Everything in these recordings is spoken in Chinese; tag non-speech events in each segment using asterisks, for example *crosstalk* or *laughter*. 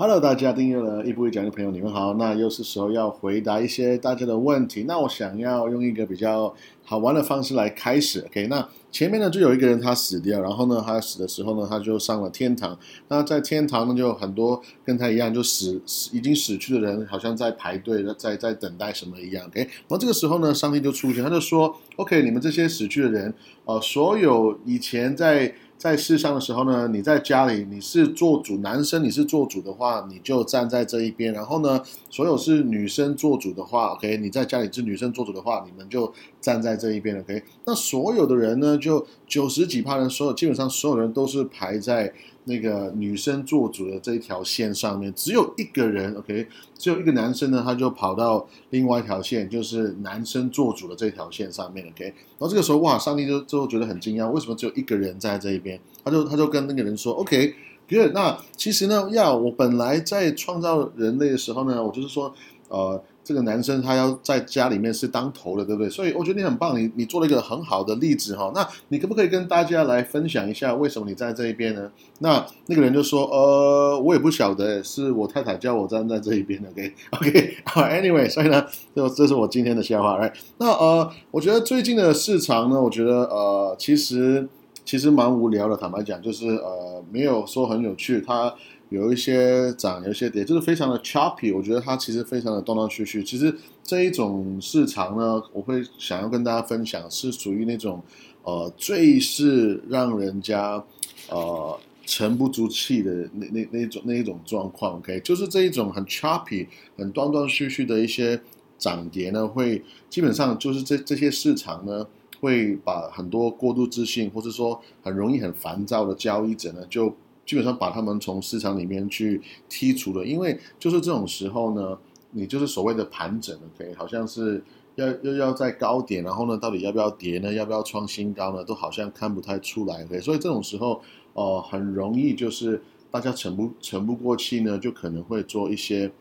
Hello，大家订阅了一步一讲的朋友，你们好。那又是时候要回答一些大家的问题。那我想要用一个比较好玩的方式来开始。OK，那前面呢就有一个人他死掉，然后呢他死的时候呢他就上了天堂。那在天堂呢就很多跟他一样就死死已经死去的人，好像在排队在在等待什么一样。OK，然后这个时候呢上帝就出现，他就说：OK，你们这些死去的人，呃，所有以前在。在世上的时候呢，你在家里你是做主，男生你是做主的话，你就站在这一边。然后呢，所有是女生做主的话，OK，你在家里是女生做主的话，你们就站在这一边，OK。那所有的人呢，就九十几趴人，所有基本上所有人都是排在。那个女生做主的这一条线上面，只有一个人，OK，只有一个男生呢，他就跑到另外一条线，就是男生做主的这条线上面，OK。然后这个时候，哇，上帝就最后觉得很惊讶，为什么只有一个人在这一边？他就他就跟那个人说，OK，good。那其实呢，呀，我本来在创造人类的时候呢，我就是说，呃。这个男生他要在家里面是当头的，对不对？所以我觉得你很棒，你你做了一个很好的例子哈。那你可不可以跟大家来分享一下，为什么你站在这一边呢？那那个人就说，呃，我也不晓得，是我太太叫我站在这一边的。*laughs* OK，OK，Anyway，所以呢，这这是我今天的笑话。来，那呃，我觉得最近的市场呢，我觉得呃，其实其实蛮无聊的，坦白讲，就是呃，没有说很有趣。它有一些涨，有一些跌，就是非常的 choppy。我觉得它其实非常的断断续续。其实这一种市场呢，我会想要跟大家分享，是属于那种呃最是让人家呃沉不住气的那那那种那一种状况。OK，就是这一种很 choppy、很断断续续的一些涨跌呢，会基本上就是这这些市场呢，会把很多过度自信，或者说很容易很烦躁的交易者呢，就基本上把他们从市场里面去剔除了，因为就是这种时候呢，你就是所谓的盘整了，OK，好像是要又要在高点，然后呢，到底要不要跌呢？要不要创新高呢？都好像看不太出来，OK，所以这种时候，哦，很容易就是大家沉不沉不过气呢，就可能会做一些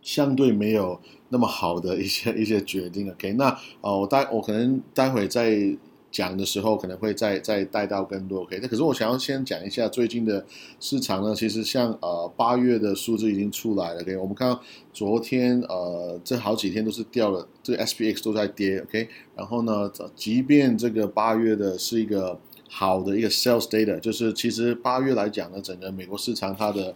相对没有那么好的一些一些决定，OK，那啊，我待我可能待会再。讲的时候可能会再再带到更多，OK？那可是我想要先讲一下最近的市场呢，其实像呃八月的数字已经出来了，OK？我们看到昨天呃这好几天都是掉了，这个 SPX 都在跌，OK？然后呢，即便这个八月的是一个好的一个 sales data，就是其实八月来讲呢，整个美国市场它的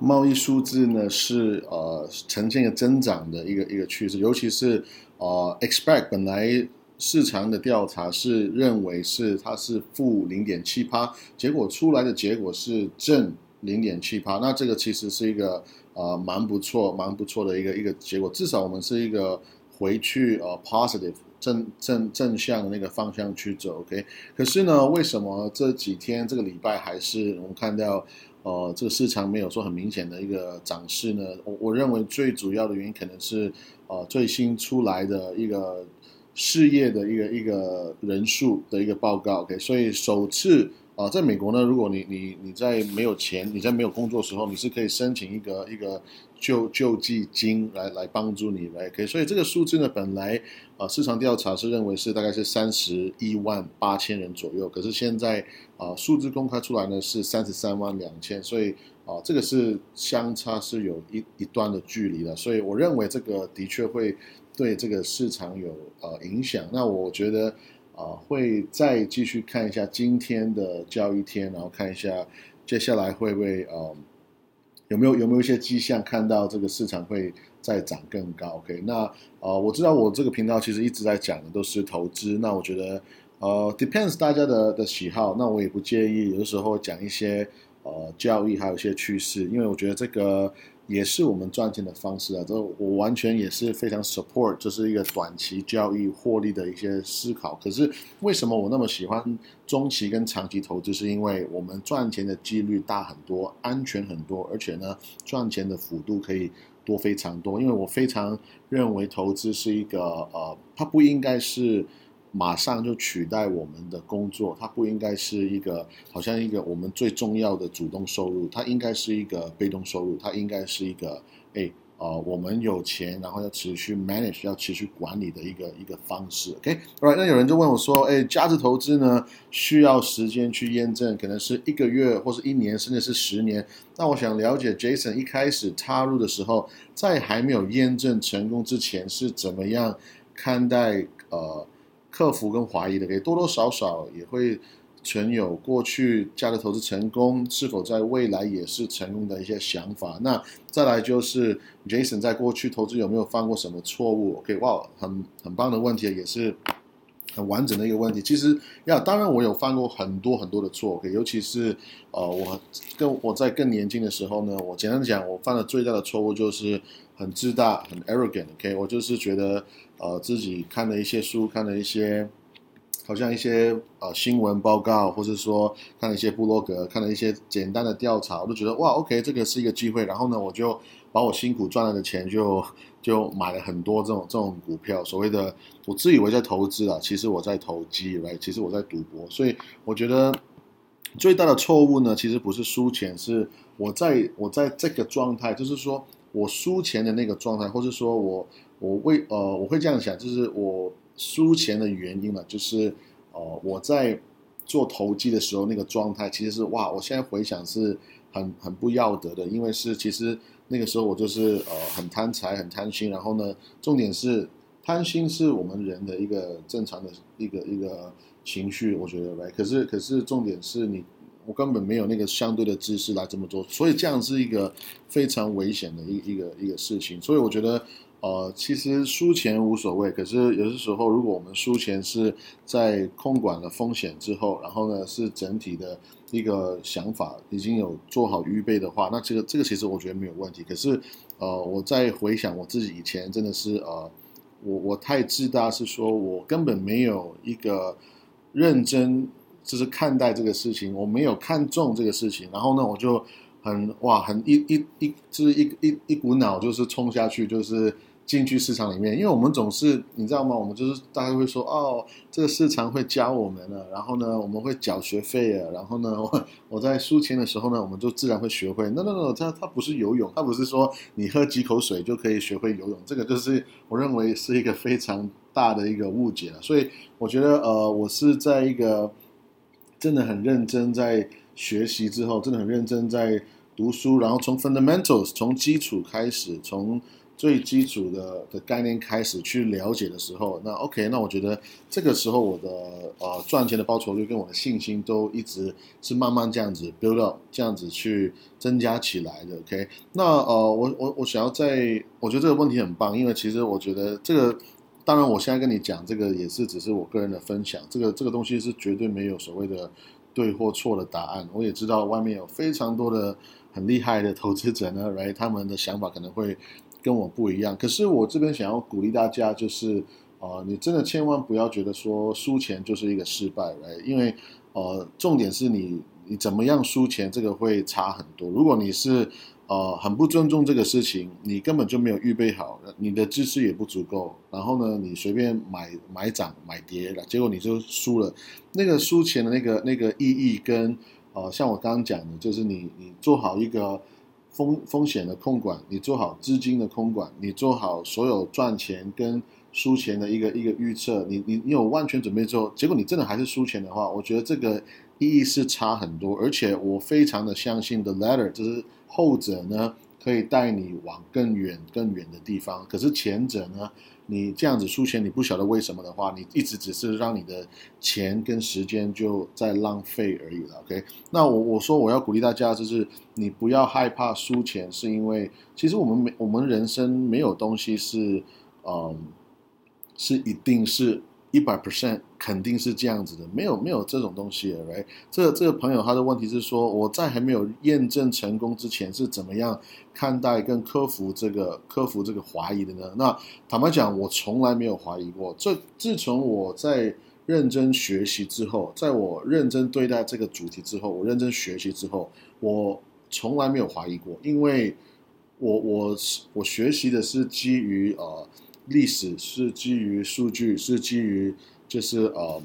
贸易数字呢是呃呈现一个增长的一个一个趋势，尤其是呃 expect 本来。市场的调查是认为是它是负零点七趴，结果出来的结果是正零点七趴，那这个其实是一个呃蛮不错、蛮不错的一个一个结果，至少我们是一个回去呃 positive 正正正向的那个方向去走，OK。可是呢，为什么这几天这个礼拜还是我们看到呃这个市场没有说很明显的一个涨势呢？我我认为最主要的原因可能是呃最新出来的一个。事业的一个一个人数的一个报告，OK，所以首次啊，在美国呢，如果你你你在没有钱，你在没有工作的时候，你是可以申请一个一个救救济金来来帮助你来，OK，所以这个数字呢，本来啊市场调查是认为是大概是三十一万八千人左右，可是现在啊数字公开出来呢是三十三万两千，所以啊这个是相差是有一一段的距离的，所以我认为这个的确会。对这个市场有呃影响，那我觉得啊会再继续看一下今天的交易天，然后看一下接下来会不会呃有没有有没有一些迹象看到这个市场会再涨更高？OK，那呃我知道我这个频道其实一直在讲的都是投资，那我觉得呃 depends 大家的的喜好，那我也不介意有的时候讲一些呃交易还有一些趋势，因为我觉得这个。也是我们赚钱的方式啊！这我完全也是非常 support，这是一个短期交易获利的一些思考。可是为什么我那么喜欢中期跟长期投资？是因为我们赚钱的几率大很多，安全很多，而且呢，赚钱的幅度可以多非常多。因为我非常认为投资是一个呃，它不应该是。马上就取代我们的工作，它不应该是一个好像一个我们最重要的主动收入，它应该是一个被动收入，它应该是一个哎呃，我们有钱，然后要持续 manage，要持续管理的一个一个方式。OK，right？那有人就问我说，哎，价值投资呢，需要时间去验证，可能是一个月，或是一年，甚至是十年。那我想了解，Jason 一开始踏入的时候，在还没有验证成功之前，是怎么样看待呃克服跟怀疑的？给多多少少也会。存有过去价值投资成功，是否在未来也是成功的一些想法？那再来就是 Jason 在过去投资有没有犯过什么错误？OK，哇，很很棒的问题，也是很完整的一个问题。其实呀，当然我有犯过很多很多的错，OK，尤其是呃，我跟我在更年轻的时候呢，我简单讲，我犯的最大的错误就是很自大、很 arrogant，OK，我就是觉得呃自己看了一些书，看了一些。好像一些呃新闻报告，或者说看了一些部落格，看了一些简单的调查，我都觉得哇，OK，这个是一个机会。然后呢，我就把我辛苦赚来的钱，就 *laughs* 就买了很多这种这种股票。所谓的我自以为在投资啊，其实我在投机来其实我在赌博。所以我觉得最大的错误呢，其实不是输钱，是我在我在这个状态，就是说我输钱的那个状态，或是说我我为呃我会这样想，就是我。输钱的原因呢，就是呃，我在做投机的时候那个状态，其实是哇，我现在回想是很很不要得的，因为是其实那个时候我就是呃很贪财很贪心，然后呢，重点是贪心是我们人的一个正常的一个一个情绪，我觉得呗。可是可是重点是你我根本没有那个相对的知识来这么做，所以这样是一个非常危险的一一个一个事情，所以我觉得。呃，其实输钱无所谓，可是有些时候，如果我们输钱是在控管了风险之后，然后呢是整体的一个想法已经有做好预备的话，那这个这个其实我觉得没有问题。可是，呃，我在回想我自己以前真的是呃，我我太自大，是说我根本没有一个认真就是看待这个事情，我没有看中这个事情，然后呢我就。很哇，很一一一就是一一一股脑就是冲下去，就是进去市场里面。因为我们总是你知道吗？我们就是大家会说哦，这个市场会教我们了，然后呢，我们会缴学费啊，然后呢，我 *laughs* 我在输钱的时候呢，我们就自然会学会。那那那，它它不是游泳，它不是说你喝几口水就可以学会游泳。这个就是我认为是一个非常大的一个误解了。所以我觉得呃，我是在一个真的很认真在学习之后，真的很认真在。读书，然后从 fundamentals 从基础开始，从最基础的的概念开始去了解的时候，那 OK，那我觉得这个时候我的呃赚钱的报酬率跟我的信心都一直是慢慢这样子 build up，这样子去增加起来的。OK，那呃我我我想要在，我觉得这个问题很棒，因为其实我觉得这个，当然我现在跟你讲这个也是只是我个人的分享，这个这个东西是绝对没有所谓的对或错的答案。我也知道外面有非常多的。很厉害的投资者呢来他们的想法可能会跟我不一样。可是我这边想要鼓励大家，就是呃，你真的千万不要觉得说输钱就是一个失败，right？因为呃，重点是你你怎么样输钱，这个会差很多。如果你是呃很不尊重这个事情，你根本就没有预备好，你的知识也不足够，然后呢，你随便买买涨买跌了，结果你就输了。那个输钱的那个那个意义跟。呃，像我刚刚讲的，就是你你做好一个风风险的控管，你做好资金的控管，你做好所有赚钱跟输钱的一个一个预测，你你你有万全准备之后，结果你真的还是输钱的话，我觉得这个意义是差很多。而且我非常的相信 the Letter，就是后者呢可以带你往更远更远的地方，可是前者呢？你这样子输钱，你不晓得为什么的话，你一直只是让你的钱跟时间就在浪费而已了。OK，那我我说我要鼓励大家，就是你不要害怕输钱，是因为其实我们没我们人生没有东西是，嗯，是一定是。一百 percent 肯定是这样子的，没有没有这种东西来这这个朋友他的问题是说，我在还没有验证成功之前是怎么样看待跟克服这个克服这个怀疑的呢？那坦白讲，我从来没有怀疑过。这自从我在认真学习之后，在我认真对待这个主题之后，我认真学习之后，我从来没有怀疑过，因为我我我学习的是基于呃。历史是基于数据，是基于就是呃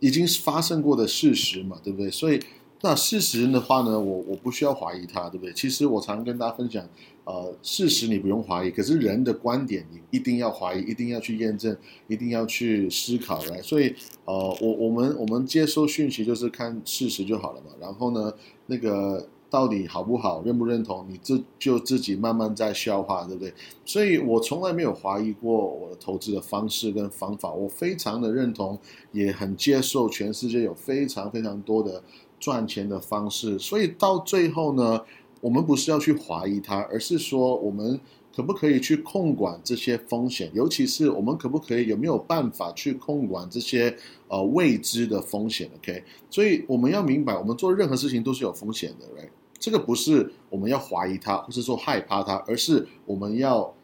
已经发生过的事实嘛，对不对？所以那事实的话呢，我我不需要怀疑它，对不对？其实我常跟大家分享，呃，事实你不用怀疑，可是人的观点你一定要怀疑，一定要去验证，一定要去思考，来。所以，呃，我我们我们接收讯息就是看事实就好了嘛。然后呢，那个。到底好不好，认不认同，你这就自己慢慢在消化，对不对？所以我从来没有怀疑过我的投资的方式跟方法，我非常的认同，也很接受全世界有非常非常多的赚钱的方式。所以到最后呢，我们不是要去怀疑它，而是说我们。可不可以去控管这些风险？尤其是我们可不可以有没有办法去控管这些呃未知的风险？OK，所以我们要明白，我们做任何事情都是有风险的来这个不是我们要怀疑它，或是说害怕它，而是我们要。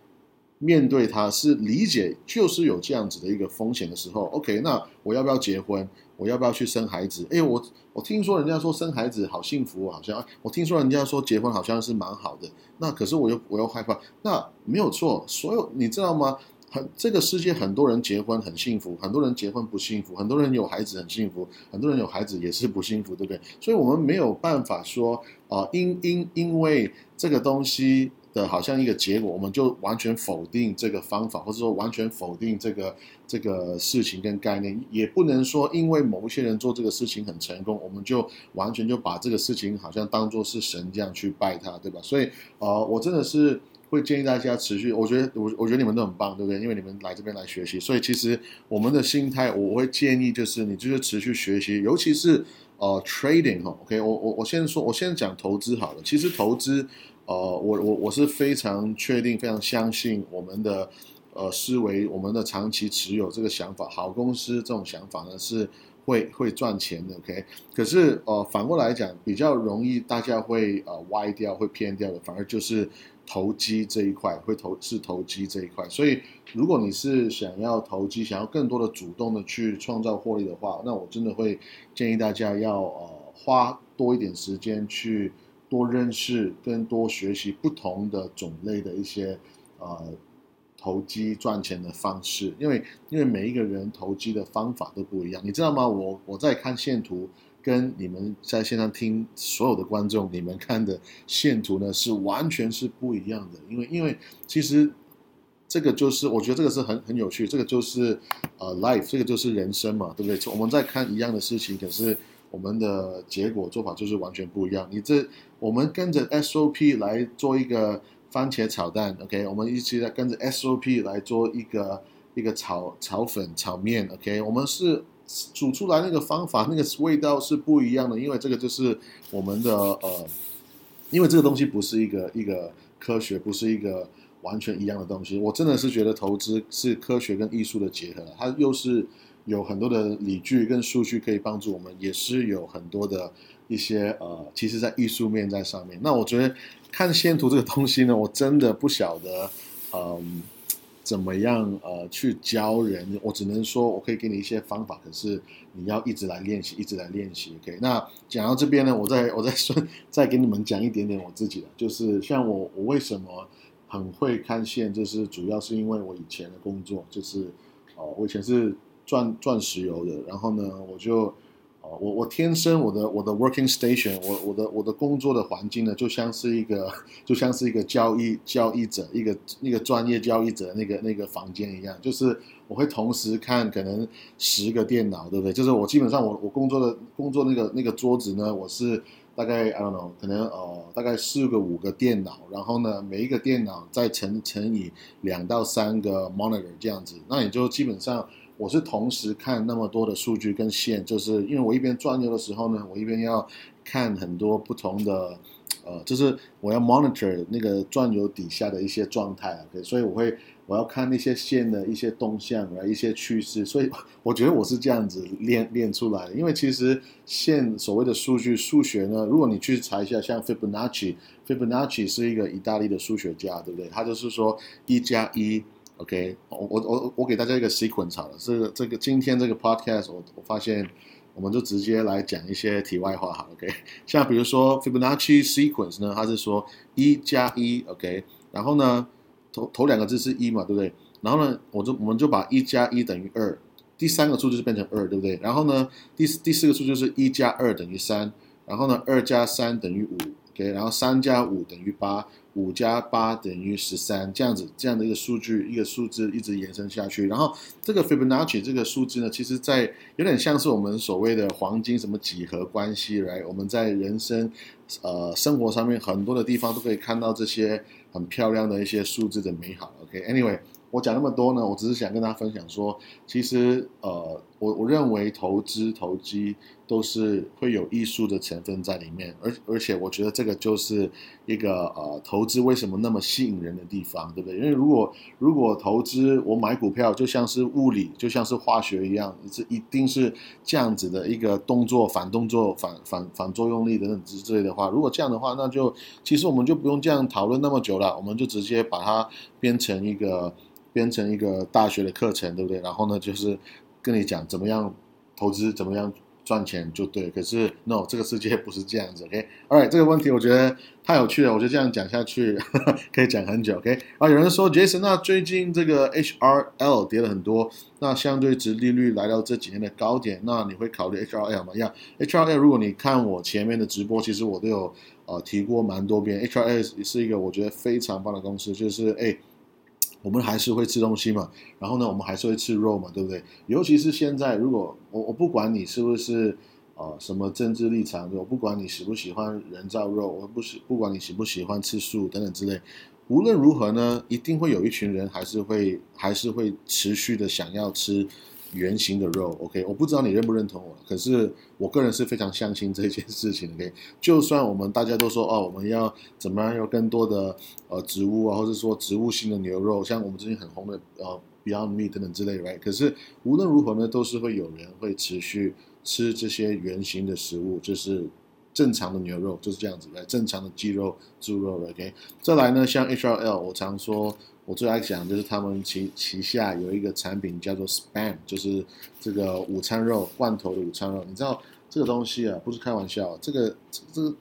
面对他是理解，就是有这样子的一个风险的时候，OK，那我要不要结婚？我要不要去生孩子？哎，我我听说人家说生孩子好幸福，好像我听说人家说结婚好像是蛮好的。那可是我又我又害怕。那没有错，所有你知道吗？很这个世界很多人结婚很幸福，很多人结婚不幸福，很多人有孩子很幸福，很多人有孩子也是不幸福，对不对？所以我们没有办法说啊，因因因为这个东西。的好像一个结果，我们就完全否定这个方法，或者说完全否定这个这个事情跟概念，也不能说因为某一些人做这个事情很成功，我们就完全就把这个事情好像当做是神这样去拜他，对吧？所以，呃，我真的是会建议大家持续，我觉得我我觉得你们都很棒，对不对？因为你们来这边来学习，所以其实我们的心态，我会建议就是你就是持续学习，尤其是呃 trading 哈，OK，我我我先说，我先讲投资好了，其实投资。呃，我我我是非常确定、非常相信我们的呃思维，我们的长期持有这个想法，好公司这种想法呢是会会赚钱的，OK。可是呃反过来讲，比较容易大家会呃歪掉、会偏掉的，反而就是投机这一块，会投是投机这一块。所以如果你是想要投机，想要更多的主动的去创造获利的话，那我真的会建议大家要呃花多一点时间去。多认识、跟多学习不同的种类的一些呃投机赚钱的方式，因为因为每一个人投机的方法都不一样，你知道吗？我我在看线图，跟你们在线上听所有的观众，你们看的线图呢是完全是不一样的，因为因为其实这个就是我觉得这个是很很有趣，这个就是呃 life，这个就是人生嘛，对不对？我们在看一样的事情，可是。我们的结果做法就是完全不一样。你这，我们跟着 SOP 来做一个番茄炒蛋，OK？我们一起来跟着 SOP 来做一个一个炒炒粉炒面，OK？我们是煮出来那个方法，那个味道是不一样的，因为这个就是我们的呃，因为这个东西不是一个一个科学，不是一个完全一样的东西。我真的是觉得投资是科学跟艺术的结合，它又是。有很多的理据跟数据可以帮助我们，也是有很多的一些呃，其实，在艺术面在上面。那我觉得看线图这个东西呢，我真的不晓得，嗯，怎么样呃去教人。我只能说，我可以给你一些方法，可是你要一直来练习，一直来练习。OK，那讲到这边呢，我再 *laughs* 我再说，*laughs* 再给你们讲一点点我自己的，就是像我我为什么很会看线，就是主要是因为我以前的工作，就是哦，我以前是。赚赚石油的，然后呢，我就，我我天生我的我的 working station，我我的我的工作的环境呢，就像是一个就像是一个交易交易者，一个那个专业交易者那个那个房间一样，就是我会同时看可能十个电脑，对不对？就是我基本上我我工作的工作那个那个桌子呢，我是大概 I don't know，可能呃大概四个五个电脑，然后呢每一个电脑再乘乘以两到三个 monitor 这样子，那也就基本上。我是同时看那么多的数据跟线，就是因为我一边转悠的时候呢，我一边要看很多不同的，呃，就是我要 monitor 那个转悠底下的一些状态，OK，所以我会我要看那些线的一些动向啊，一些趋势，所以我觉得我是这样子练练出来的。因为其实线所谓的数据数学呢，如果你去查一下，像 Fibonacci，Fibonacci 是一个意大利的数学家，对不对？他就是说一加一。OK，我我我我给大家一个 sequence 好了，这个这个今天这个 podcast 我我发现，我们就直接来讲一些题外话哈，OK，*laughs* 像比如说 Fibonacci sequence 呢，它是说一加一，OK，然后呢头头两个字是一嘛，对不对？然后呢，我就我们就把一加一等于二，第三个数就是变成二，对不对？然后呢，第第四个数就是一加二等于三。然后呢，二加三等于五然后三加五等于八，五加八等于十三，这样子这样的一个数据一个数字一直延伸下去。然后这个 Fibonacci 这个数字呢，其实在有点像是我们所谓的黄金什么几何关系来，我们在人生呃生活上面很多的地方都可以看到这些很漂亮的一些数字的美好。OK，Anyway。我讲那么多呢，我只是想跟大家分享说，其实呃，我我认为投资投机都是会有艺术的成分在里面，而而且我觉得这个就是一个呃投资为什么那么吸引人的地方，对不对？因为如果如果投资我买股票就像是物理就像是化学一样，是一定是这样子的一个动作反动作反反反作用力等等之之类的话，如果这样的话，那就其实我们就不用这样讨论那么久了，我们就直接把它编成一个。编成一个大学的课程，对不对？然后呢，就是跟你讲怎么样投资，怎么样赚钱就对。可是，no，这个世界不是这样子。OK，All right，这个问题我觉得太有趣了，我就这样讲下去 *laughs* 可以讲很久。OK，啊，有人说 Jason，那最近这个 HRL 跌了很多，那相对值利率来到这几年的高点，那你会考虑 HRL 吗？呀，HRL，如果你看我前面的直播，其实我都有呃提过蛮多遍，HRL 是一个我觉得非常棒的公司，就是哎。我们还是会吃东西嘛，然后呢，我们还是会吃肉嘛，对不对？尤其是现在，如果我我不管你是不是呃什么政治立场，我不管你喜不喜欢人造肉，我不喜不管你喜不喜欢吃素等等之类，无论如何呢，一定会有一群人还是会还是会持续的想要吃。圆形的肉，OK，我不知道你认不认同我，可是我个人是非常相信这件事情，OK。就算我们大家都说哦，我们要怎么样有更多的呃植物啊，或者说植物性的牛肉，像我们最近很红的呃 Beyond Meat 等等之类的，right？可是无论如何呢，都是会有人会持续吃这些圆形的食物，就是正常的牛肉就是这样子来，正常的鸡肉、猪肉，OK。再来呢，像 HRL，我常说。我最爱讲就是他们旗旗下有一个产品叫做 Spam，就是这个午餐肉罐头的午餐肉。你知道这个东西啊，不是开玩笑。这个这个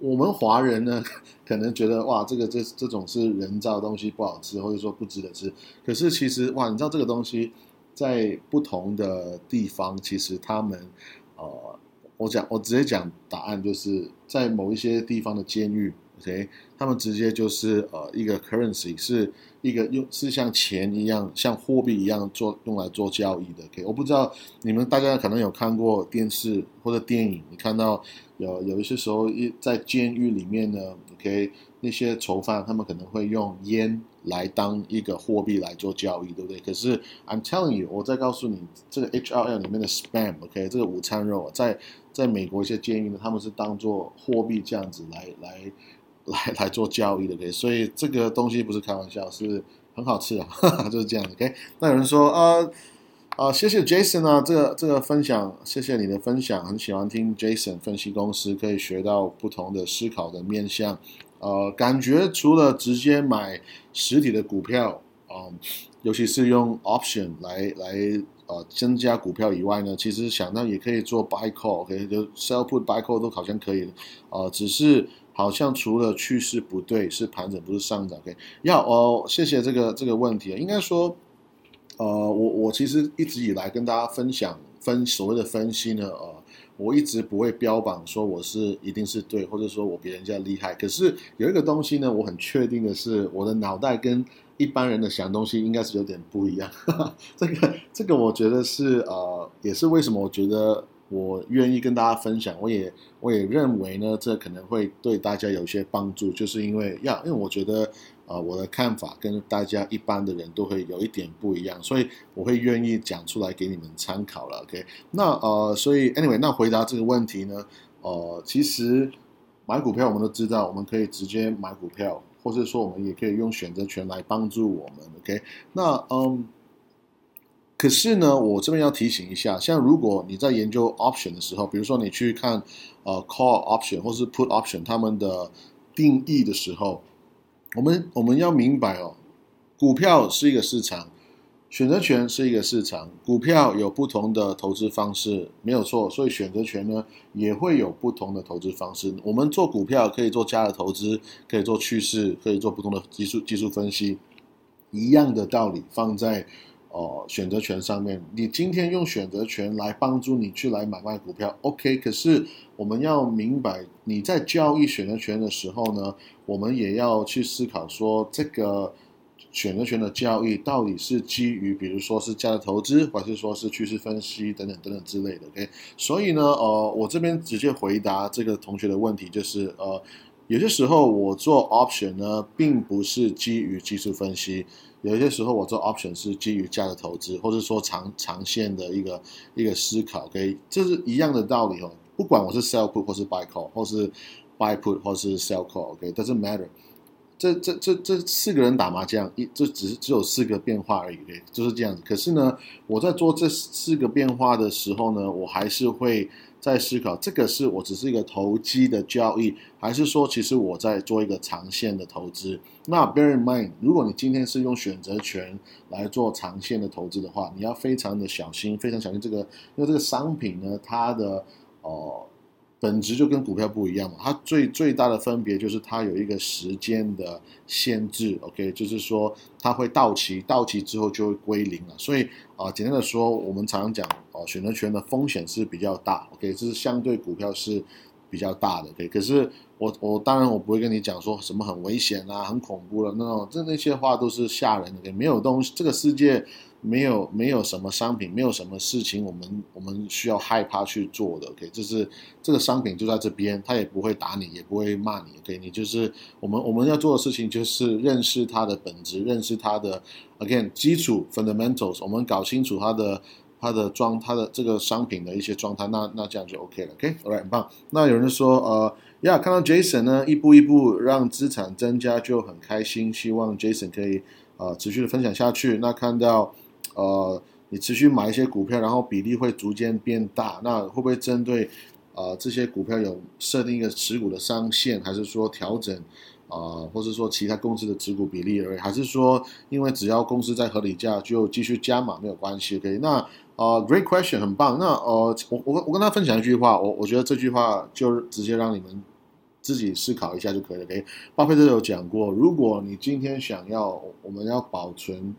我们华人呢，可能觉得哇，这个这这种是人造东西不好吃，或者说不值得吃。可是其实哇，你知道这个东西在不同的地方，其实他们呃，我讲我直接讲答案，就是在某一些地方的监狱。OK，他们直接就是呃一个 currency 是一个用是像钱一样，像货币一样做用来做交易的。OK，我不知道你们大家可能有看过电视或者电影，你看到有有一些时候一在监狱里面呢，OK，那些囚犯他们可能会用烟来当一个货币来做交易，对不对？可是 I'm telling you，我再告诉你，这个 HRL 里面的 spam，OK，这个午餐肉在在美国一些监狱呢，他们是当做货币这样子来来。来 *laughs* 来做交易的，OK，所以这个东西不是开玩笑，是很好吃啊，*laughs* 就是这样，OK。那有人说，呃，啊，谢谢 Jason 啊，这个这个分享，谢谢你的分享，很喜欢听 Jason 分析公司，可以学到不同的思考的面向，呃，感觉除了直接买实体的股票，啊，尤其是用 option 来来呃增加股票以外呢，其实想到也可以做 buy call，OK，就 sell put buy call 都好像可以，呃，只是。好像除了趋势不对，是盘整不是上涨。OK，要哦，谢谢这个这个问题啊。应该说，呃，我我其实一直以来跟大家分享分所谓的分析呢，呃，我一直不会标榜说我是一定是对，或者说我比人家厉害。可是有一个东西呢，我很确定的是，我的脑袋跟一般人的想东西应该是有点不一样。这 *laughs* 个这个，我觉得是呃，也是为什么我觉得。我愿意跟大家分享，我也我也认为呢，这可能会对大家有些帮助，就是因为要，因为我觉得，呃，我的看法跟大家一般的人都会有一点不一样，所以我会愿意讲出来给你们参考了。OK，那呃，所以 anyway，那回答这个问题呢，呃，其实买股票我们都知道，我们可以直接买股票，或者说我们也可以用选择权来帮助我们。OK，那嗯。可是呢，我这边要提醒一下，像如果你在研究 option 的时候，比如说你去看呃 call option 或是 put option 他们的定义的时候，我们我们要明白哦，股票是一个市场，选择权是一个市场，股票有不同的投资方式，没有错，所以选择权呢也会有不同的投资方式。我们做股票可以做价的投资，可以做趋势，可以做不同的技术技术分析，一样的道理放在。哦，选择权上面，你今天用选择权来帮助你去来买卖股票，OK。可是我们要明白，你在交易选择权的时候呢，我们也要去思考说，这个选择权的交易到底是基于，比如说是价值投资，还是说是趋势分析等等等等之类的，OK。所以呢，呃，我这边直接回答这个同学的问题，就是呃，有些时候我做 option 呢，并不是基于技术分析。有些时候我做 option 是基于价值投资，或者说长长线的一个一个思考，OK，这是一样的道理哦。不管我是 sell put 或是 buy call，或是 buy put 或是 sell call，OK，doesn't matter。这这这这四个人打麻将，一这只是只有四个变化而已，就是这样子。可是呢，我在做这四个变化的时候呢，我还是会在思考，这个是我只是一个投机的交易，还是说其实我在做一个长线的投资？那 bear in mind，如果你今天是用选择权来做长线的投资的话，你要非常的小心，非常小心这个，因为这个商品呢，它的哦。本质就跟股票不一样嘛，它最最大的分别就是它有一个时间的限制，OK，就是说它会到期，到期之后就会归零了。所以啊，简单的说，我们常常讲哦，选择权的风险是比较大，OK，这是相对股票是比较大的，OK。可是我我当然我不会跟你讲说什么很危险啊、很恐怖的那种，这那些话都是吓人的，没有东西，这个世界。没有没有什么商品，没有什么事情，我们我们需要害怕去做的。OK，就是这个商品就在这边，他也不会打你，也不会骂你。OK，你就是我们我们要做的事情就是认识它的本质，认识它的 again 基础 fundamentals，我们搞清楚它的它的状它的这个商品的一些状态，那那这样就 OK 了。OK，Alright，很棒。那有人说呃呀，看到 Jason 呢一步一步让资产增加就很开心，希望 Jason 可以呃持续的分享下去。那看到。呃，你持续买一些股票，然后比例会逐渐变大，那会不会针对呃这些股票有设定一个持股的上限，还是说调整啊，或者说其他公司的持股比例而已，还是说因为只要公司在合理价就继续加码没有关系？可以？那呃，great question，很棒。那呃，我我我跟他分享一句话，我我觉得这句话就直接让你们自己思考一下就可以了。可以？巴菲特有讲过，如果你今天想要，我们要保存。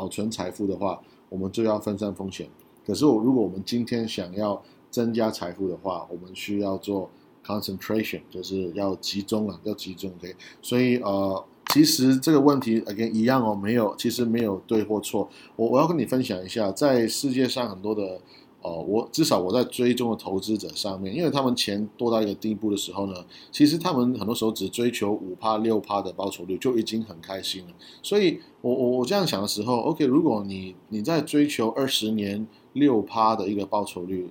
保存财富的话，我们就要分散风险。可是，我如果我们今天想要增加财富的话，我们需要做 concentration，就是要集中啊，要集中。OK，所以呃，其实这个问题 again 一样哦，没有，其实没有对或错。我我要跟你分享一下，在世界上很多的。哦，我至少我在追踪的投资者上面，因为他们钱多到一个地步的时候呢，其实他们很多时候只追求五趴六趴的报酬率就已经很开心了。所以，我我我这样想的时候，OK，如果你你在追求二十年六趴的一个报酬率，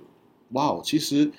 哇，其实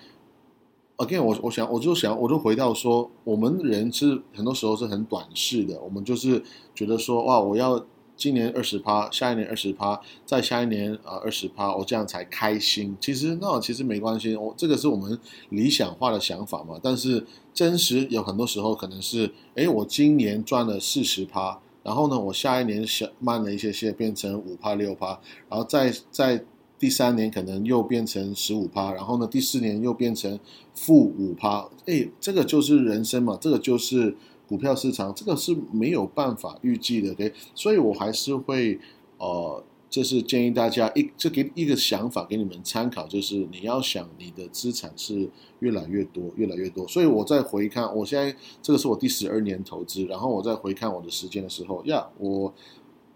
，again，我我想我就想我就回到说，我们人是很多时候是很短视的，我们就是觉得说，哇，我要。今年二十趴，下一年二十趴，再下一年啊二十趴，我这样才开心。其实那其实没关系，我这个是我们理想化的想法嘛。但是真实有很多时候可能是，哎，我今年赚了四十趴，然后呢，我下一年小慢了一些些，变成五趴六趴，然后再在第三年可能又变成十五趴，然后呢第四年又变成负五趴。哎，这个就是人生嘛，这个就是。股票市场这个是没有办法预计的，OK，所以我还是会，呃，就是建议大家一，这给一个想法给你们参考，就是你要想你的资产是越来越多，越来越多。所以我在回看，我现在这个是我第十二年投资，然后我在回看我的时间的时候，呀，我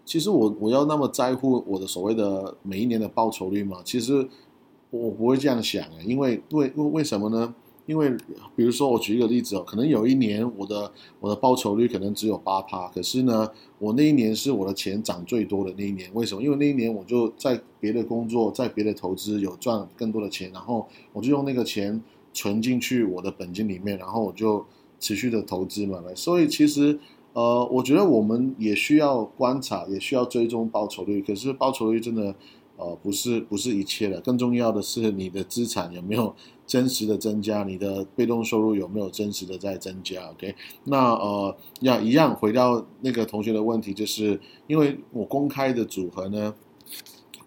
其实我我要那么在乎我的所谓的每一年的报酬率吗？其实我不会这样想啊，因为为为为什么呢？因为，比如说，我举一个例子哦，可能有一年我的我的报酬率可能只有八趴，可是呢，我那一年是我的钱涨最多的那一年。为什么？因为那一年我就在别的工作，在别的投资有赚更多的钱，然后我就用那个钱存进去我的本金里面，然后我就持续的投资嘛。所以其实，呃，我觉得我们也需要观察，也需要追踪报酬率。可是报酬率真的。呃，不是不是一切的，更重要的是你的资产有没有真实的增加，你的被动收入有没有真实的在增加？OK，那呃，要一样回到那个同学的问题，就是因为我公开的组合呢，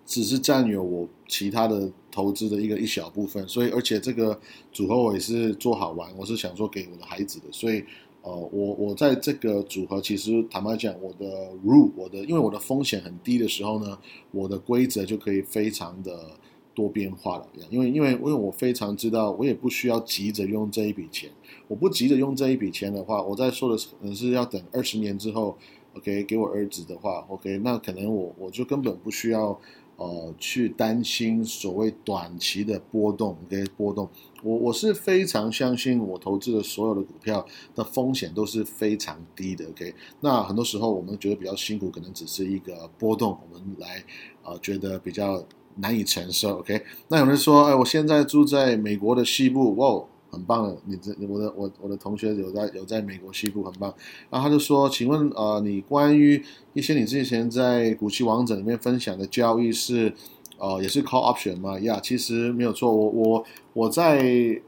只是占有我其他的投资的一个一小部分，所以而且这个组合我也是做好玩，我是想说给我的孩子的，所以呃，我我在这个组合，其实坦白讲，我的 rule，我的因为我的风险很低的时候呢，我的规则就可以非常的多变化了。因为因为因为我非常知道，我也不需要急着用这一笔钱。我不急着用这一笔钱的话，我在说的可能是要等二十年之后，OK，给我儿子的话，OK，那可能我我就根本不需要。呃，去担心所谓短期的波动，OK，波动，我我是非常相信我投资的所有的股票的风险都是非常低的，OK。那很多时候我们觉得比较辛苦，可能只是一个波动，我们来呃觉得比较难以承受，OK。那有人说，哎，我现在住在美国的西部，哇。很棒的，你这我的我我的同学有在有在美国西部很棒，然后他就说，请问呃，你关于一些你之前在股息王者里面分享的交易是呃也是 call option 吗？呀，其实没有错，我我我在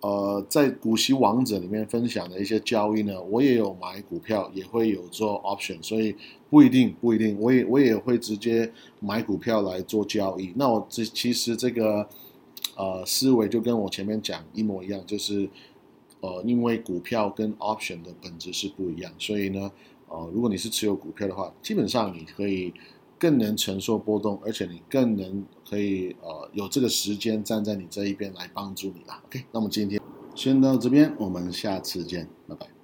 呃在股息王者里面分享的一些交易呢，我也有买股票，也会有做 option，所以不一定不一定，我也我也会直接买股票来做交易。那我这其实这个。呃，思维就跟我前面讲一模一样，就是，呃，因为股票跟 option 的本质是不一样，所以呢，呃，如果你是持有股票的话，基本上你可以更能承受波动，而且你更能可以呃有这个时间站在你这一边来帮助你了。OK，那么今天先到这边，我们下次见，拜拜。